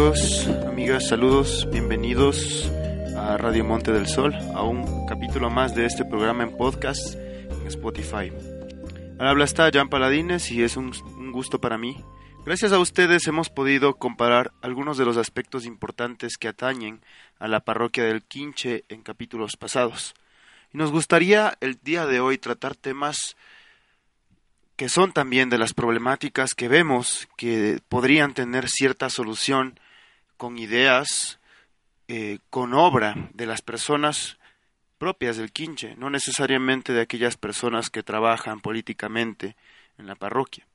amigos, amigas, saludos, bienvenidos a Radio Monte del Sol, a un capítulo más de este programa en podcast en Spotify. Al habla está Jan Paladines y es un, un gusto para mí. Gracias a ustedes hemos podido comparar algunos de los aspectos importantes que atañen a la parroquia del Quinche en capítulos pasados. Y nos gustaría el día de hoy tratar temas que son también de las problemáticas que vemos que podrían tener cierta solución con ideas, eh, con obra de las personas propias del quinche, no necesariamente de aquellas personas que trabajan políticamente en la parroquia.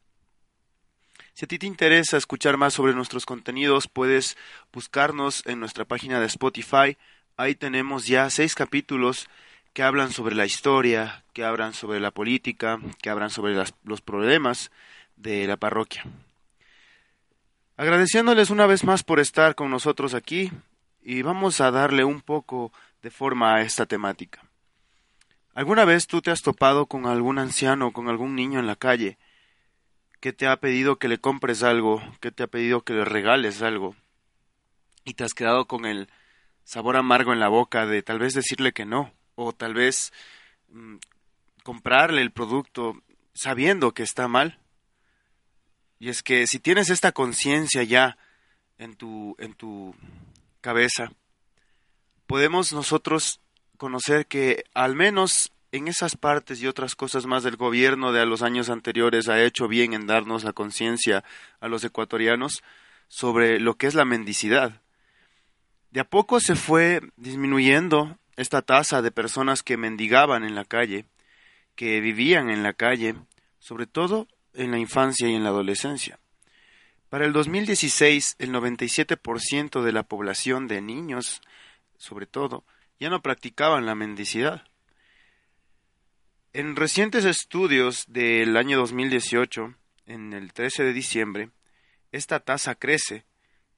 Si a ti te interesa escuchar más sobre nuestros contenidos, puedes buscarnos en nuestra página de Spotify. Ahí tenemos ya seis capítulos que hablan sobre la historia, que hablan sobre la política, que hablan sobre los problemas de la parroquia. Agradeciéndoles una vez más por estar con nosotros aquí y vamos a darle un poco de forma a esta temática. ¿Alguna vez tú te has topado con algún anciano o con algún niño en la calle que te ha pedido que le compres algo, que te ha pedido que le regales algo y te has quedado con el sabor amargo en la boca de tal vez decirle que no? o tal vez mm, comprarle el producto sabiendo que está mal. Y es que si tienes esta conciencia ya en tu, en tu cabeza, podemos nosotros conocer que al menos en esas partes y otras cosas más del gobierno de los años anteriores ha hecho bien en darnos la conciencia a los ecuatorianos sobre lo que es la mendicidad. De a poco se fue disminuyendo esta tasa de personas que mendigaban en la calle, que vivían en la calle, sobre todo en la infancia y en la adolescencia. Para el 2016, el 97% de la población de niños, sobre todo, ya no practicaban la mendicidad. En recientes estudios del año 2018, en el 13 de diciembre, esta tasa crece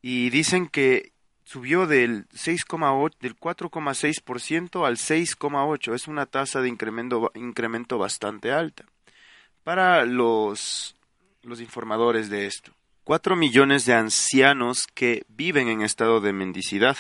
y dicen que subió del 6,8 del 4,6% al 6,8, es una tasa de incremento incremento bastante alta. Para los los informadores de esto, 4 millones de ancianos que viven en estado de mendicidad.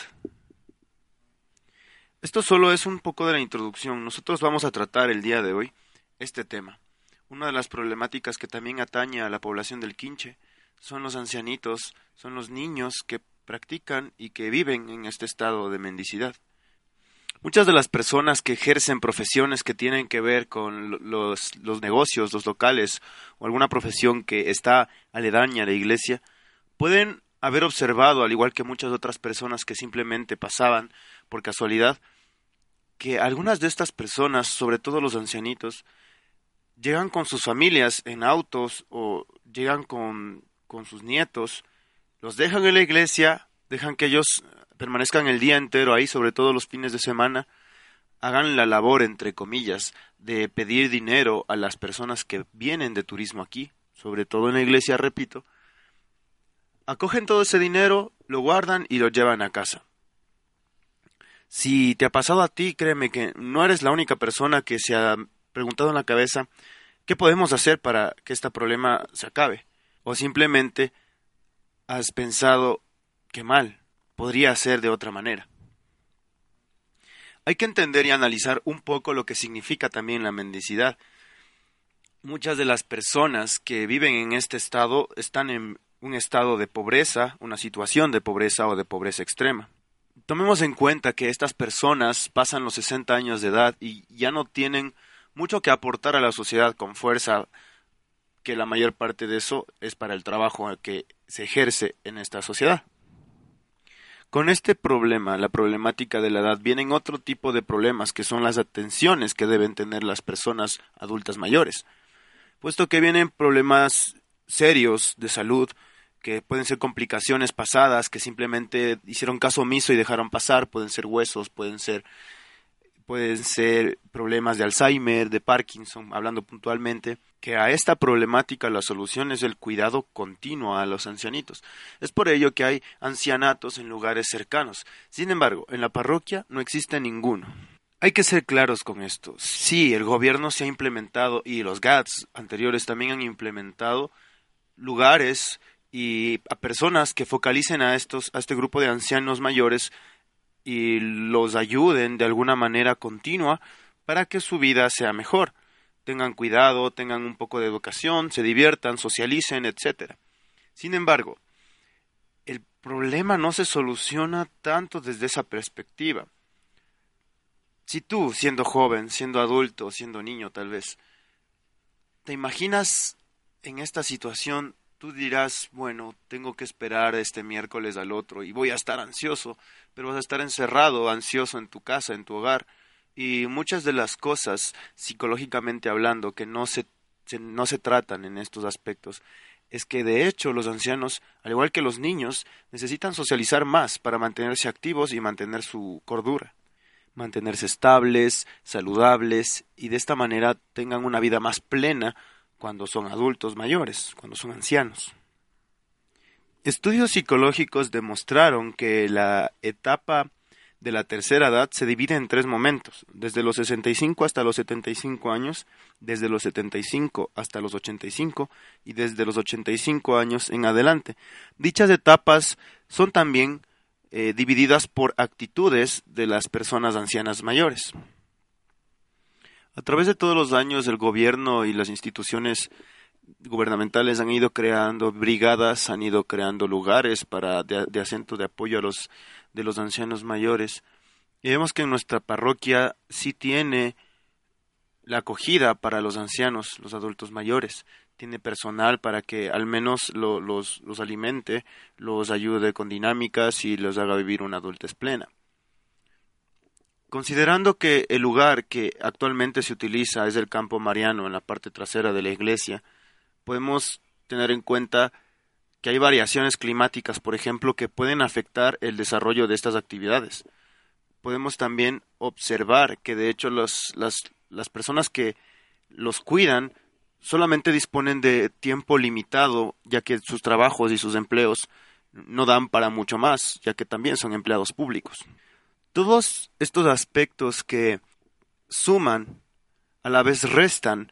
Esto solo es un poco de la introducción. Nosotros vamos a tratar el día de hoy este tema. Una de las problemáticas que también atañe a la población del Quinche son los ancianitos, son los niños que practican y que viven en este estado de mendicidad. Muchas de las personas que ejercen profesiones que tienen que ver con los, los, negocios, los locales o alguna profesión que está aledaña a la iglesia, pueden haber observado, al igual que muchas otras personas que simplemente pasaban por casualidad, que algunas de estas personas, sobre todo los ancianitos, llegan con sus familias en autos o llegan con, con sus nietos los dejan en la iglesia, dejan que ellos permanezcan el día entero ahí, sobre todo los fines de semana, hagan la labor, entre comillas, de pedir dinero a las personas que vienen de turismo aquí, sobre todo en la iglesia, repito, acogen todo ese dinero, lo guardan y lo llevan a casa. Si te ha pasado a ti, créeme que no eres la única persona que se ha preguntado en la cabeza qué podemos hacer para que este problema se acabe, o simplemente has pensado que mal, podría ser de otra manera. Hay que entender y analizar un poco lo que significa también la mendicidad. Muchas de las personas que viven en este estado están en un estado de pobreza, una situación de pobreza o de pobreza extrema. Tomemos en cuenta que estas personas pasan los 60 años de edad y ya no tienen mucho que aportar a la sociedad con fuerza que la mayor parte de eso es para el trabajo que se ejerce en esta sociedad. Con este problema, la problemática de la edad, vienen otro tipo de problemas que son las atenciones que deben tener las personas adultas mayores, puesto que vienen problemas serios de salud, que pueden ser complicaciones pasadas, que simplemente hicieron caso omiso y dejaron pasar, pueden ser huesos, pueden ser pueden ser problemas de Alzheimer, de Parkinson, hablando puntualmente, que a esta problemática la solución es el cuidado continuo a los ancianitos. Es por ello que hay ancianatos en lugares cercanos. Sin embargo, en la parroquia no existe ninguno. Hay que ser claros con esto. Sí, el gobierno se ha implementado y los GATS anteriores también han implementado lugares y a personas que focalicen a estos a este grupo de ancianos mayores y los ayuden de alguna manera continua para que su vida sea mejor. Tengan cuidado, tengan un poco de educación, se diviertan, socialicen, etc. Sin embargo, el problema no se soluciona tanto desde esa perspectiva. Si tú, siendo joven, siendo adulto, siendo niño tal vez, te imaginas en esta situación, tú dirás, bueno, tengo que esperar este miércoles al otro y voy a estar ansioso, pero vas a estar encerrado, ansioso en tu casa, en tu hogar, y muchas de las cosas, psicológicamente hablando, que no se, no se tratan en estos aspectos, es que de hecho los ancianos, al igual que los niños, necesitan socializar más para mantenerse activos y mantener su cordura, mantenerse estables, saludables y de esta manera tengan una vida más plena cuando son adultos mayores, cuando son ancianos. Estudios psicológicos demostraron que la etapa de la tercera edad se divide en tres momentos, desde los 65 hasta los 75 años, desde los 75 hasta los 85 y desde los 85 años en adelante. Dichas etapas son también eh, divididas por actitudes de las personas ancianas mayores. A través de todos los años el gobierno y las instituciones gubernamentales han ido creando brigadas, han ido creando lugares para de, acento de apoyo a los de los ancianos mayores. Y vemos que en nuestra parroquia sí tiene la acogida para los ancianos, los adultos mayores. Tiene personal para que al menos los, los alimente, los ayude con dinámicas y los haga vivir una adultez plena. Considerando que el lugar que actualmente se utiliza es el campo mariano en la parte trasera de la iglesia, podemos tener en cuenta que hay variaciones climáticas, por ejemplo, que pueden afectar el desarrollo de estas actividades. Podemos también observar que de hecho las, las personas que los cuidan solamente disponen de tiempo limitado, ya que sus trabajos y sus empleos no dan para mucho más, ya que también son empleados públicos. Todos estos aspectos que suman, a la vez restan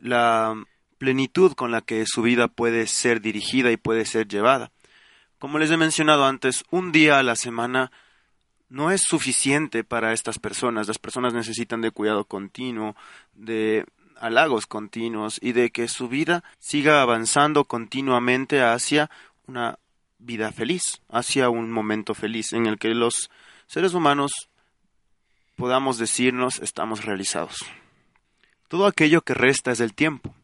la plenitud con la que su vida puede ser dirigida y puede ser llevada. Como les he mencionado antes, un día a la semana no es suficiente para estas personas. Las personas necesitan de cuidado continuo, de halagos continuos y de que su vida siga avanzando continuamente hacia una vida feliz, hacia un momento feliz en el que los seres humanos podamos decirnos estamos realizados. Todo aquello que resta es el tiempo.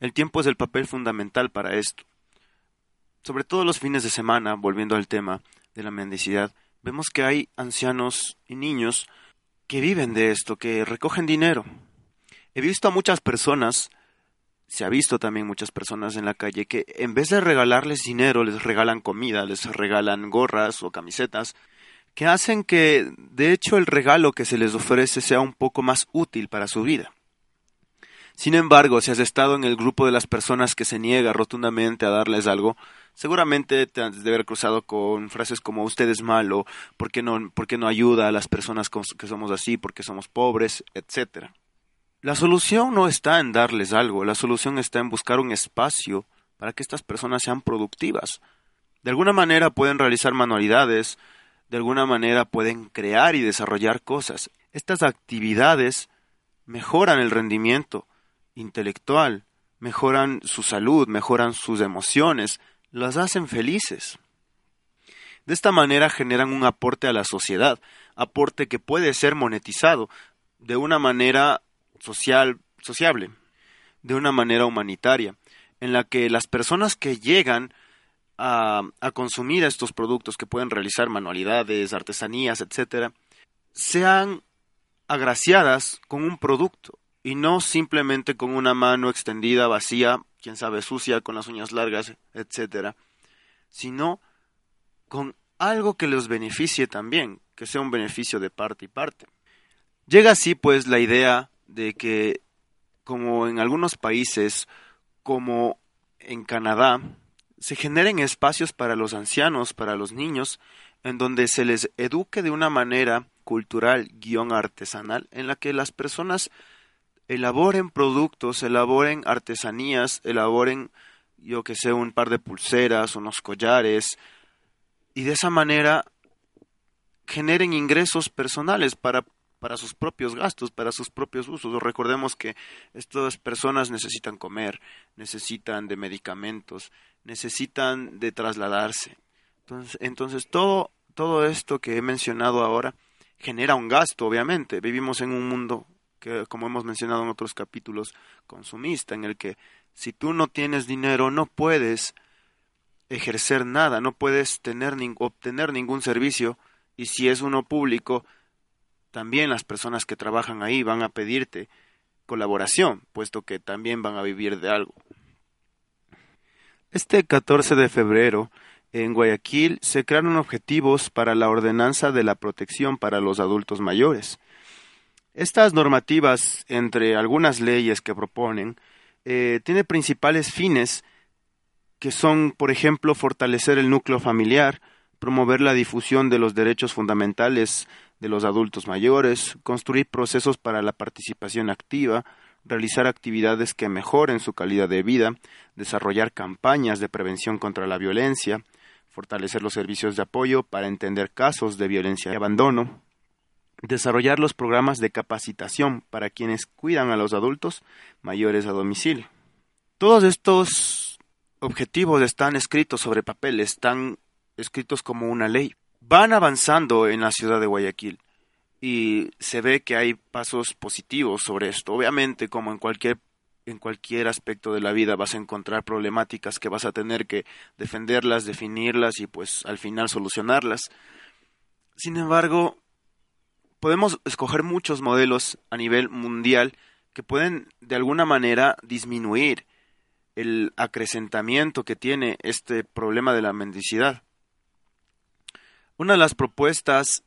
El tiempo es el papel fundamental para esto. Sobre todo los fines de semana, volviendo al tema de la mendicidad, vemos que hay ancianos y niños que viven de esto, que recogen dinero. He visto a muchas personas, se ha visto también muchas personas en la calle, que en vez de regalarles dinero, les regalan comida, les regalan gorras o camisetas, que hacen que, de hecho, el regalo que se les ofrece sea un poco más útil para su vida. Sin embargo, si has estado en el grupo de las personas que se niega rotundamente a darles algo, seguramente te has de haber cruzado con frases como usted es malo, ¿por qué no, no ayuda a las personas que somos así, porque somos pobres, etcétera. La solución no está en darles algo, la solución está en buscar un espacio para que estas personas sean productivas. De alguna manera pueden realizar manualidades, de alguna manera pueden crear y desarrollar cosas. Estas actividades mejoran el rendimiento, intelectual, mejoran su salud, mejoran sus emociones, las hacen felices. De esta manera generan un aporte a la sociedad, aporte que puede ser monetizado de una manera social, sociable, de una manera humanitaria, en la que las personas que llegan a, consumir estos productos que pueden realizar manualidades, artesanías, etcétera, sean agraciadas con un producto, y no simplemente con una mano extendida vacía, quién sabe sucia, con las uñas largas, etcétera, sino con algo que los beneficie también, que sea un beneficio de parte y parte. Llega así pues la idea de que como en algunos países, como en Canadá, se generen espacios para los ancianos, para los niños, en donde se les eduque de una manera cultural guion artesanal, en la que las personas elaboren productos, elaboren artesanías, elaboren yo que sé, un par de pulseras, unos collares, y de esa manera generen ingresos personales para, para sus propios gastos, para sus propios usos. Recordemos que estas personas necesitan comer, necesitan de medicamentos, necesitan de trasladarse. Entonces, entonces todo, todo esto que he mencionado ahora genera un gasto, obviamente. Vivimos en un mundo que, como hemos mencionado en otros capítulos, consumista, en el que si tú no tienes dinero no puedes ejercer nada, no puedes tener obtener ningún servicio y si es uno público, también las personas que trabajan ahí van a pedirte colaboración, puesto que también van a vivir de algo. Este 14 de febrero, en Guayaquil, se crearon objetivos para la ordenanza de la protección para los adultos mayores. Estas normativas, entre algunas leyes que proponen, eh, tiene principales fines que son, por ejemplo, fortalecer el núcleo familiar, promover la difusión de los derechos fundamentales de los adultos mayores, construir procesos para la participación activa, realizar actividades que mejoren su calidad de vida, desarrollar campañas de prevención contra la violencia, fortalecer los servicios de apoyo para entender casos de violencia y abandono, desarrollar los programas de capacitación para quienes cuidan a los adultos mayores a domicilio. Todos estos objetivos están escritos sobre papel, están escritos como una ley. Van avanzando en la ciudad de Guayaquil y se ve que hay pasos positivos sobre esto. Obviamente, como en cualquier en cualquier aspecto de la vida vas a encontrar problemáticas que vas a tener que defenderlas, definirlas y pues al final solucionarlas. Sin embargo, podemos escoger muchos modelos a nivel mundial que pueden de alguna manera disminuir el acrecentamiento que tiene este problema de la mendicidad. Una de las propuestas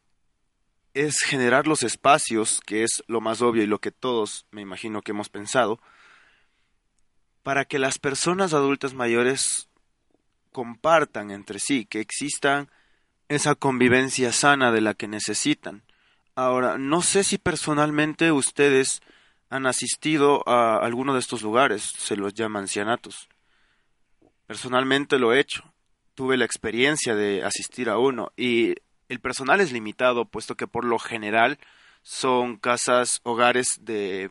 es generar los espacios, que es lo más obvio y lo que todos me imagino que hemos pensado, para que las personas adultas mayores compartan entre sí, que existan esa convivencia sana de la que necesitan. Ahora, no sé si personalmente ustedes han asistido a alguno de estos lugares, se los llama ancianatos. Personalmente lo he hecho. Tuve la experiencia de asistir a uno y el personal es limitado, puesto que por lo general son casas, hogares de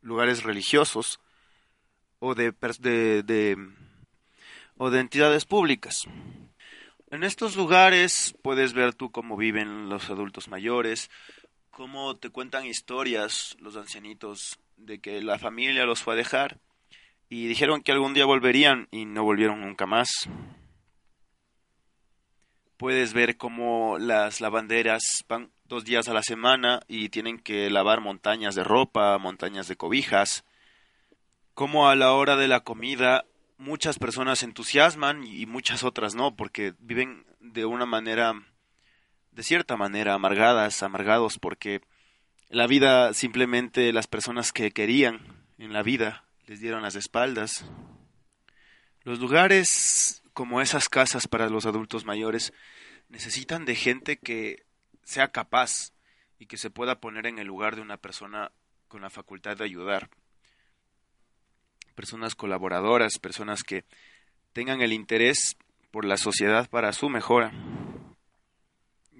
lugares religiosos o de, de, de o de entidades públicas. En estos lugares puedes ver tú cómo viven los adultos mayores, cómo te cuentan historias los ancianitos de que la familia los fue a dejar y dijeron que algún día volverían y no volvieron nunca más. Puedes ver cómo las lavanderas van dos días a la semana y tienen que lavar montañas de ropa, montañas de cobijas. Cómo a la hora de la comida muchas personas se entusiasman y muchas otras no, porque viven de una manera, de cierta manera, amargadas, amargados, porque la vida simplemente las personas que querían en la vida les dieron las espaldas. Los lugares como esas casas para los adultos mayores necesitan de gente que sea capaz y que se pueda poner en el lugar de una persona con la facultad de ayudar personas colaboradoras, personas que tengan el interés por la sociedad para su mejora.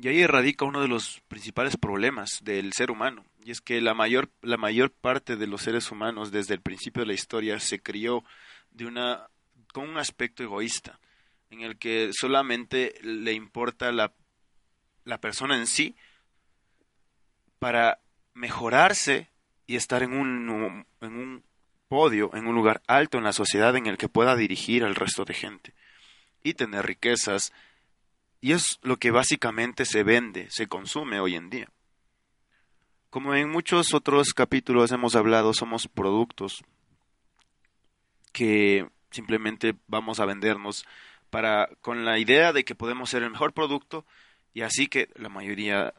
Y ahí radica uno de los principales problemas del ser humano, y es que la mayor, la mayor parte de los seres humanos desde el principio de la historia se crió de una, con un aspecto egoísta, en el que solamente le importa la, la persona en sí para mejorarse y estar en un, en un podio en un lugar alto en la sociedad en el que pueda dirigir al resto de gente y tener riquezas. Y es lo que básicamente se vende, se consume hoy en día. Como en muchos otros capítulos hemos hablado, somos productos que simplemente vamos a vendernos para con la idea de que podemos ser el mejor producto y así que la mayoría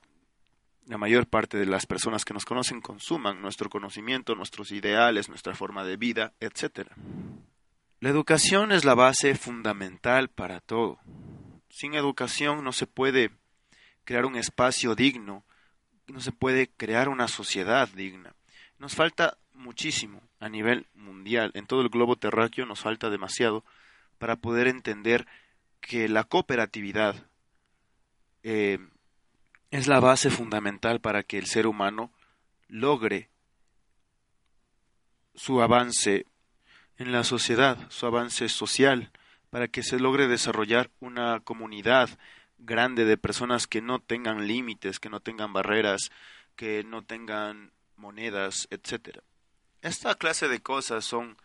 la mayor parte de las personas que nos conocen consuman nuestro conocimiento, nuestros ideales, nuestra forma de vida, etc. La educación es la base fundamental para todo. Sin educación no se puede crear un espacio digno, no se puede crear una sociedad digna. Nos falta muchísimo a nivel mundial. En todo el globo terráqueo nos falta demasiado para poder entender que la cooperatividad eh, es la base fundamental para que el ser humano logre su avance en la sociedad, su avance social, para que se logre desarrollar una comunidad grande de personas que no tengan límites, que no tengan barreras, que no tengan monedas, etcétera. Esta clase de cosas son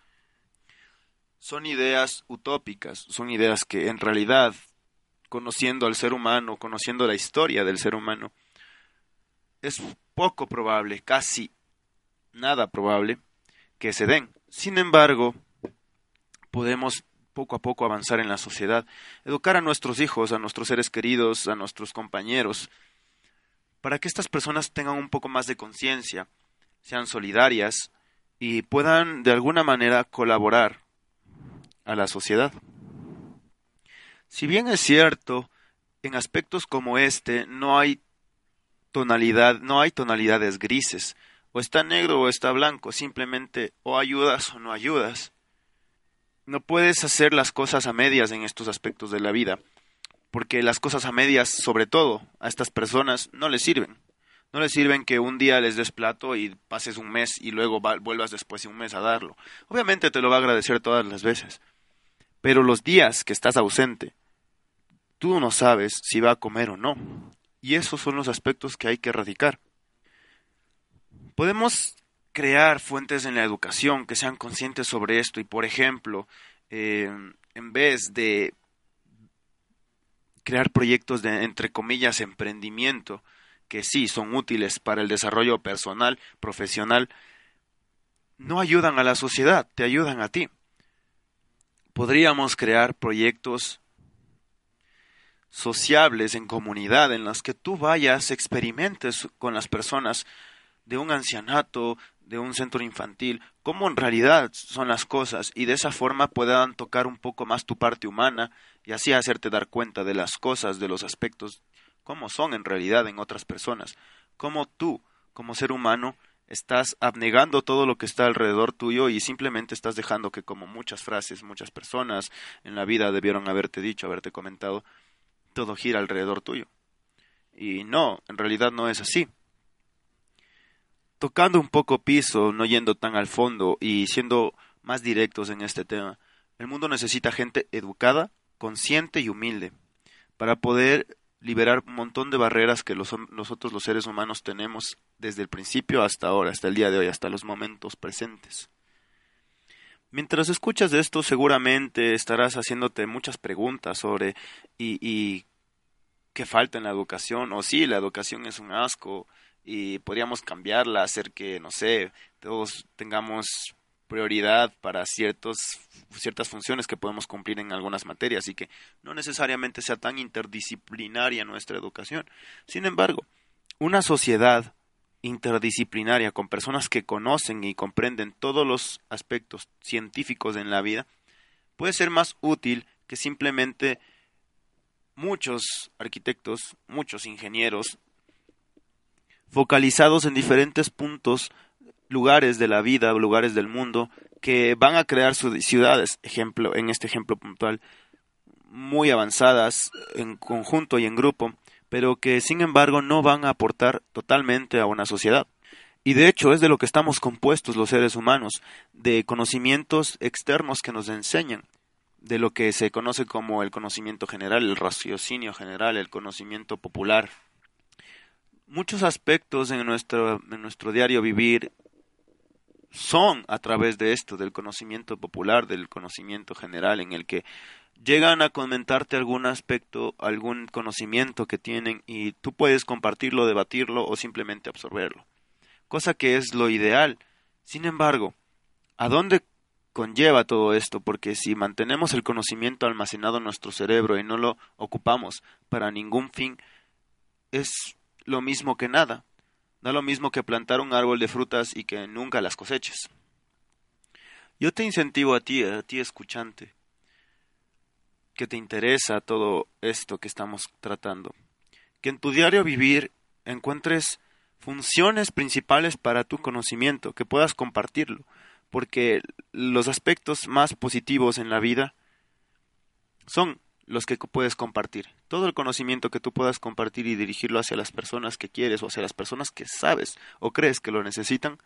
son ideas utópicas, son ideas que en realidad conociendo al ser humano, conociendo la historia del ser humano, es poco probable, casi nada probable que se den. Sin embargo, podemos poco a poco avanzar en la sociedad, educar a nuestros hijos, a nuestros seres queridos, a nuestros compañeros, para que estas personas tengan un poco más de conciencia, sean solidarias y puedan de alguna manera colaborar a la sociedad. Si bien es cierto, en aspectos como este no hay tonalidad, no hay tonalidades grises, o está negro o está blanco, simplemente o ayudas o no ayudas. No puedes hacer las cosas a medias en estos aspectos de la vida, porque las cosas a medias, sobre todo a estas personas, no les sirven. No les sirven que un día les des plato y pases un mes y luego vuelvas después de un mes a darlo. Obviamente te lo va a agradecer todas las veces. Pero los días que estás ausente, tú no sabes si va a comer o no. Y esos son los aspectos que hay que erradicar. Podemos crear fuentes en la educación que sean conscientes sobre esto y, por ejemplo, eh, en vez de crear proyectos de, entre comillas, emprendimiento, que sí son útiles para el desarrollo personal, profesional, no ayudan a la sociedad, te ayudan a ti. Podríamos crear proyectos sociables en comunidad en los que tú vayas, experimentes con las personas de un ancianato, de un centro infantil, cómo en realidad son las cosas y de esa forma puedan tocar un poco más tu parte humana y así hacerte dar cuenta de las cosas, de los aspectos, cómo son en realidad en otras personas, cómo tú, como ser humano, estás abnegando todo lo que está alrededor tuyo y simplemente estás dejando que como muchas frases, muchas personas en la vida debieron haberte dicho, haberte comentado, todo gira alrededor tuyo. Y no, en realidad no es así. Tocando un poco piso, no yendo tan al fondo y siendo más directos en este tema, el mundo necesita gente educada, consciente y humilde para poder liberar un montón de barreras que los, nosotros los seres humanos tenemos desde el principio hasta ahora, hasta el día de hoy, hasta los momentos presentes. Mientras escuchas esto, seguramente estarás haciéndote muchas preguntas sobre y, y qué falta en la educación, o si la educación es un asco y podríamos cambiarla, hacer que, no sé, todos tengamos prioridad para ciertos, ciertas funciones que podemos cumplir en algunas materias y que no necesariamente sea tan interdisciplinaria nuestra educación. Sin embargo, una sociedad interdisciplinaria con personas que conocen y comprenden todos los aspectos científicos en la vida puede ser más útil que simplemente muchos arquitectos, muchos ingenieros focalizados en diferentes puntos lugares de la vida, lugares del mundo, que van a crear sus ciudades, ejemplo, en este ejemplo puntual, muy avanzadas en conjunto y en grupo, pero que sin embargo no van a aportar totalmente a una sociedad. Y de hecho es de lo que estamos compuestos los seres humanos, de conocimientos externos que nos enseñan, de lo que se conoce como el conocimiento general, el raciocinio general, el conocimiento popular. Muchos aspectos en nuestro, en nuestro diario vivir son a través de esto, del conocimiento popular, del conocimiento general, en el que llegan a comentarte algún aspecto, algún conocimiento que tienen y tú puedes compartirlo, debatirlo o simplemente absorberlo. Cosa que es lo ideal. Sin embargo, ¿a dónde conlleva todo esto? Porque si mantenemos el conocimiento almacenado en nuestro cerebro y no lo ocupamos para ningún fin, es lo mismo que nada. Da lo mismo que plantar un árbol de frutas y que nunca las coseches. Yo te incentivo a ti, a ti escuchante, que te interesa todo esto que estamos tratando, que en tu diario vivir encuentres funciones principales para tu conocimiento, que puedas compartirlo, porque los aspectos más positivos en la vida son los que puedes compartir. Todo el conocimiento que tú puedas compartir y dirigirlo hacia las personas que quieres o hacia las personas que sabes o crees que lo necesitan,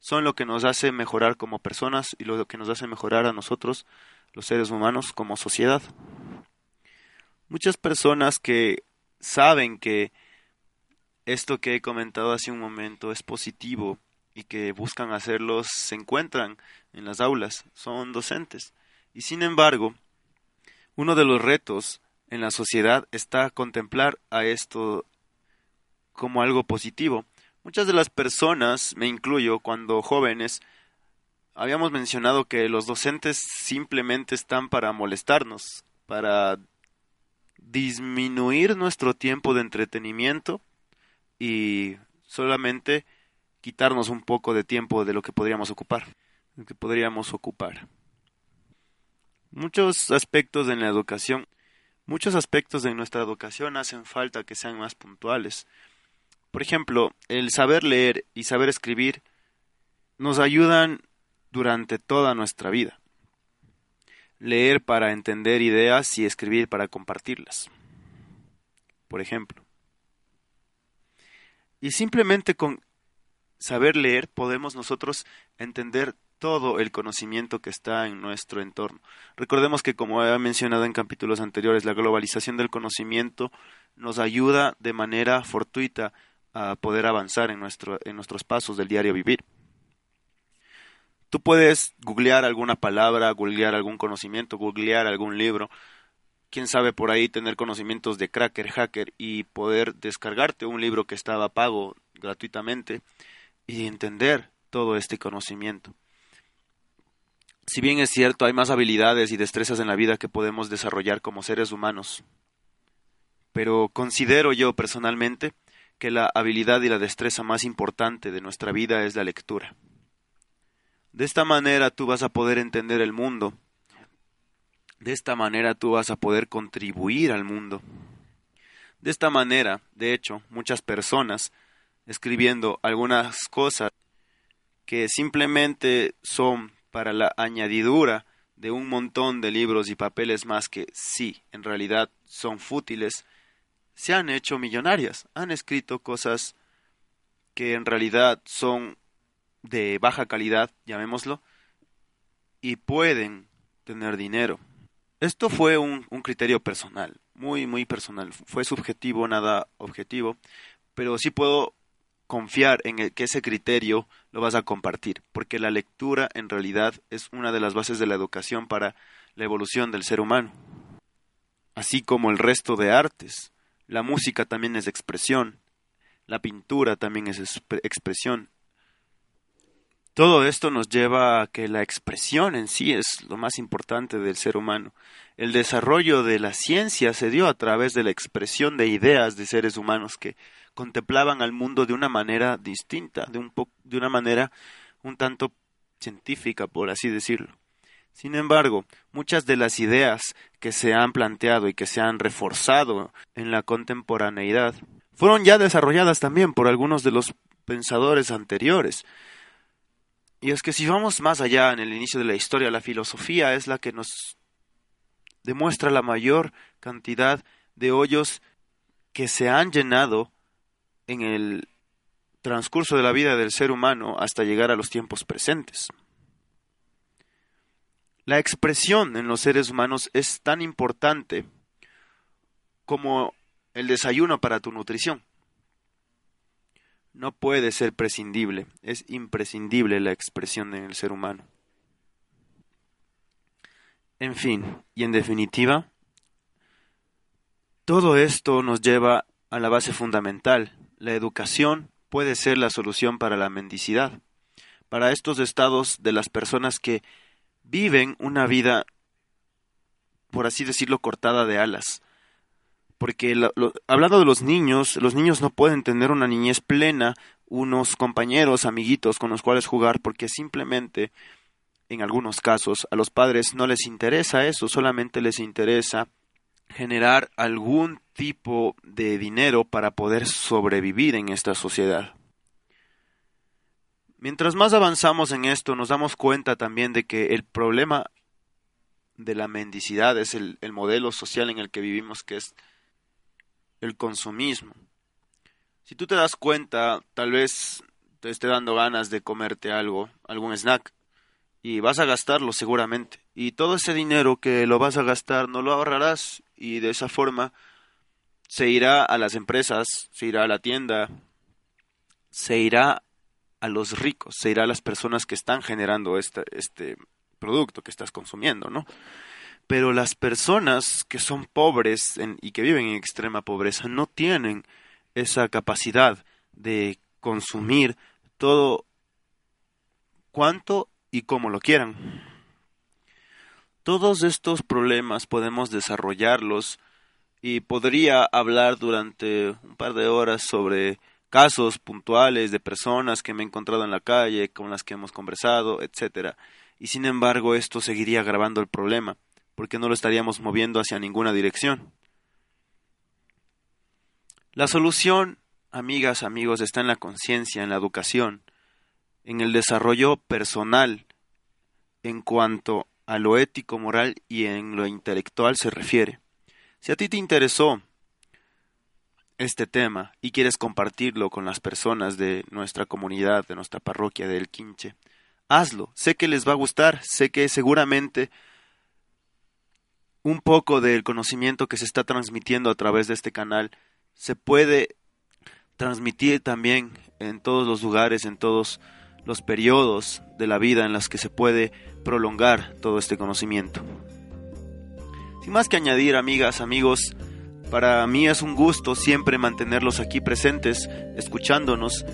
son lo que nos hace mejorar como personas y lo que nos hace mejorar a nosotros, los seres humanos, como sociedad. Muchas personas que saben que esto que he comentado hace un momento es positivo y que buscan hacerlo se encuentran en las aulas, son docentes. Y sin embargo, uno de los retos en la sociedad está contemplar a esto como algo positivo. Muchas de las personas, me incluyo, cuando jóvenes, habíamos mencionado que los docentes simplemente están para molestarnos, para disminuir nuestro tiempo de entretenimiento y solamente quitarnos un poco de tiempo de lo que podríamos ocupar, lo que podríamos ocupar. Muchos aspectos en la educación, muchos aspectos de nuestra educación hacen falta que sean más puntuales. Por ejemplo, el saber leer y saber escribir nos ayudan durante toda nuestra vida. Leer para entender ideas y escribir para compartirlas. Por ejemplo. Y simplemente con saber leer podemos nosotros entender todo el conocimiento que está en nuestro entorno. Recordemos que, como he mencionado en capítulos anteriores, la globalización del conocimiento nos ayuda de manera fortuita a poder avanzar en, nuestro, en nuestros pasos del diario vivir. Tú puedes googlear alguna palabra, googlear algún conocimiento, googlear algún libro, quién sabe por ahí tener conocimientos de cracker, hacker y poder descargarte un libro que estaba pago gratuitamente y entender todo este conocimiento. Si bien es cierto, hay más habilidades y destrezas en la vida que podemos desarrollar como seres humanos, pero considero yo personalmente que la habilidad y la destreza más importante de nuestra vida es la lectura. De esta manera tú vas a poder entender el mundo de esta manera tú vas a poder contribuir al mundo. De esta manera, de hecho, muchas personas escribiendo algunas cosas que simplemente son para la añadidura de un montón de libros y papeles más que sí, en realidad son fútiles, se han hecho millonarias, han escrito cosas que en realidad son de baja calidad, llamémoslo, y pueden tener dinero. Esto fue un, criterio personal, muy, muy personal. Fue subjetivo, nada objetivo, pero sí puedo confiar en que ese criterio lo vas a compartir, porque la lectura en realidad es una de las bases de la educación para la evolución del ser humano. Así como el resto de artes. La música también es expresión, la pintura también es expresión, todo esto nos lleva a que la expresión en sí es lo más importante del ser humano. El desarrollo de la ciencia se dio a través de la expresión de ideas de seres humanos que contemplaban al mundo de una manera distinta, de, un de una manera un tanto científica, por así decirlo. Sin embargo, muchas de las ideas que se han planteado y que se han reforzado en la contemporaneidad fueron ya desarrolladas también por algunos de los pensadores anteriores, y es que si vamos más allá en el inicio de la historia, la filosofía es la que nos demuestra la mayor cantidad de hoyos que se han llenado en el transcurso de la vida del ser humano hasta llegar a los tiempos presentes. La expresión en los seres humanos es tan importante como el desayuno para tu nutrición no puede ser prescindible, es imprescindible la expresión en el ser humano. En fin, y en definitiva, todo esto nos lleva a la base fundamental. La educación puede ser la solución para la mendicidad, para estos estados de las personas que viven una vida, por así decirlo, cortada de alas, porque hablando de los niños, los niños no pueden tener una niñez plena, unos compañeros, amiguitos con los cuales jugar, porque simplemente, en algunos casos, a los padres no les interesa eso, solamente les interesa generar algún tipo de dinero para poder sobrevivir en esta sociedad. Mientras más avanzamos en esto, nos damos cuenta también de que el problema de la mendicidad es el, el modelo social en el que vivimos, que es el consumismo. Si tú te das cuenta, tal vez te esté dando ganas de comerte algo, algún snack, y vas a gastarlo seguramente. Y todo ese dinero que lo vas a gastar no lo ahorrarás y de esa forma se irá a las empresas, se irá a la tienda, se irá a los ricos, se irá a las personas que están generando este, este producto que estás consumiendo, ¿no? Pero las personas que son pobres y que viven en extrema pobreza no tienen esa capacidad de consumir todo cuanto y como lo quieran. Todos estos problemas podemos desarrollarlos y podría hablar durante un par de horas sobre casos puntuales de personas que me he encontrado en la calle, con las que hemos conversado, etcétera. Y sin embargo, esto seguiría agravando el problema, porque no lo estaríamos moviendo hacia ninguna dirección. La solución amigas, amigos, está en la conciencia, en la educación, en el desarrollo personal, en cuanto a lo ético, moral y en lo intelectual se refiere. Si a ti te interesó este tema y quieres compartirlo con las personas de nuestra comunidad, de nuestra parroquia del Quinche, hazlo. Sé que les va a gustar, sé que seguramente un poco del conocimiento que se está transmitiendo a través de este canal se puede transmitir también en todos los lugares, en todos los periodos de la vida en los que se puede prolongar todo este conocimiento. Sin más que añadir, amigas, amigos, para mí es un gusto siempre mantenerlos aquí presentes, escuchándonos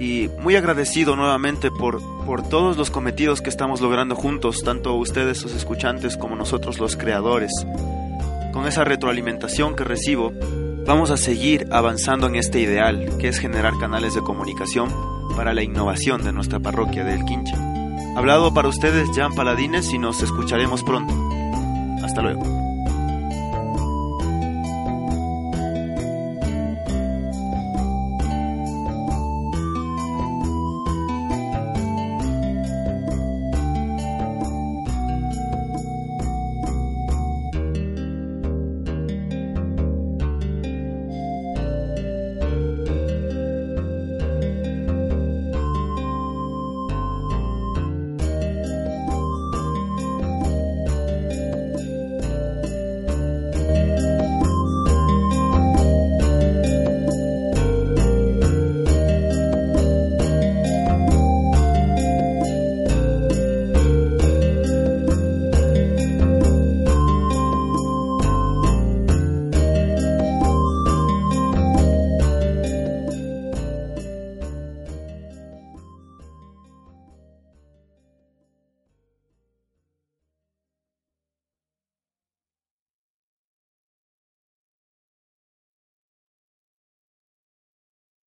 y muy agradecido nuevamente por, por todos los cometidos que estamos logrando juntos, tanto ustedes los escuchantes como nosotros los creadores. Con esa retroalimentación que recibo, Vamos a seguir avanzando en este ideal, que es generar canales de comunicación para la innovación de nuestra parroquia del Quincha. Hablado para ustedes Jan Paladines y nos escucharemos pronto. Hasta luego.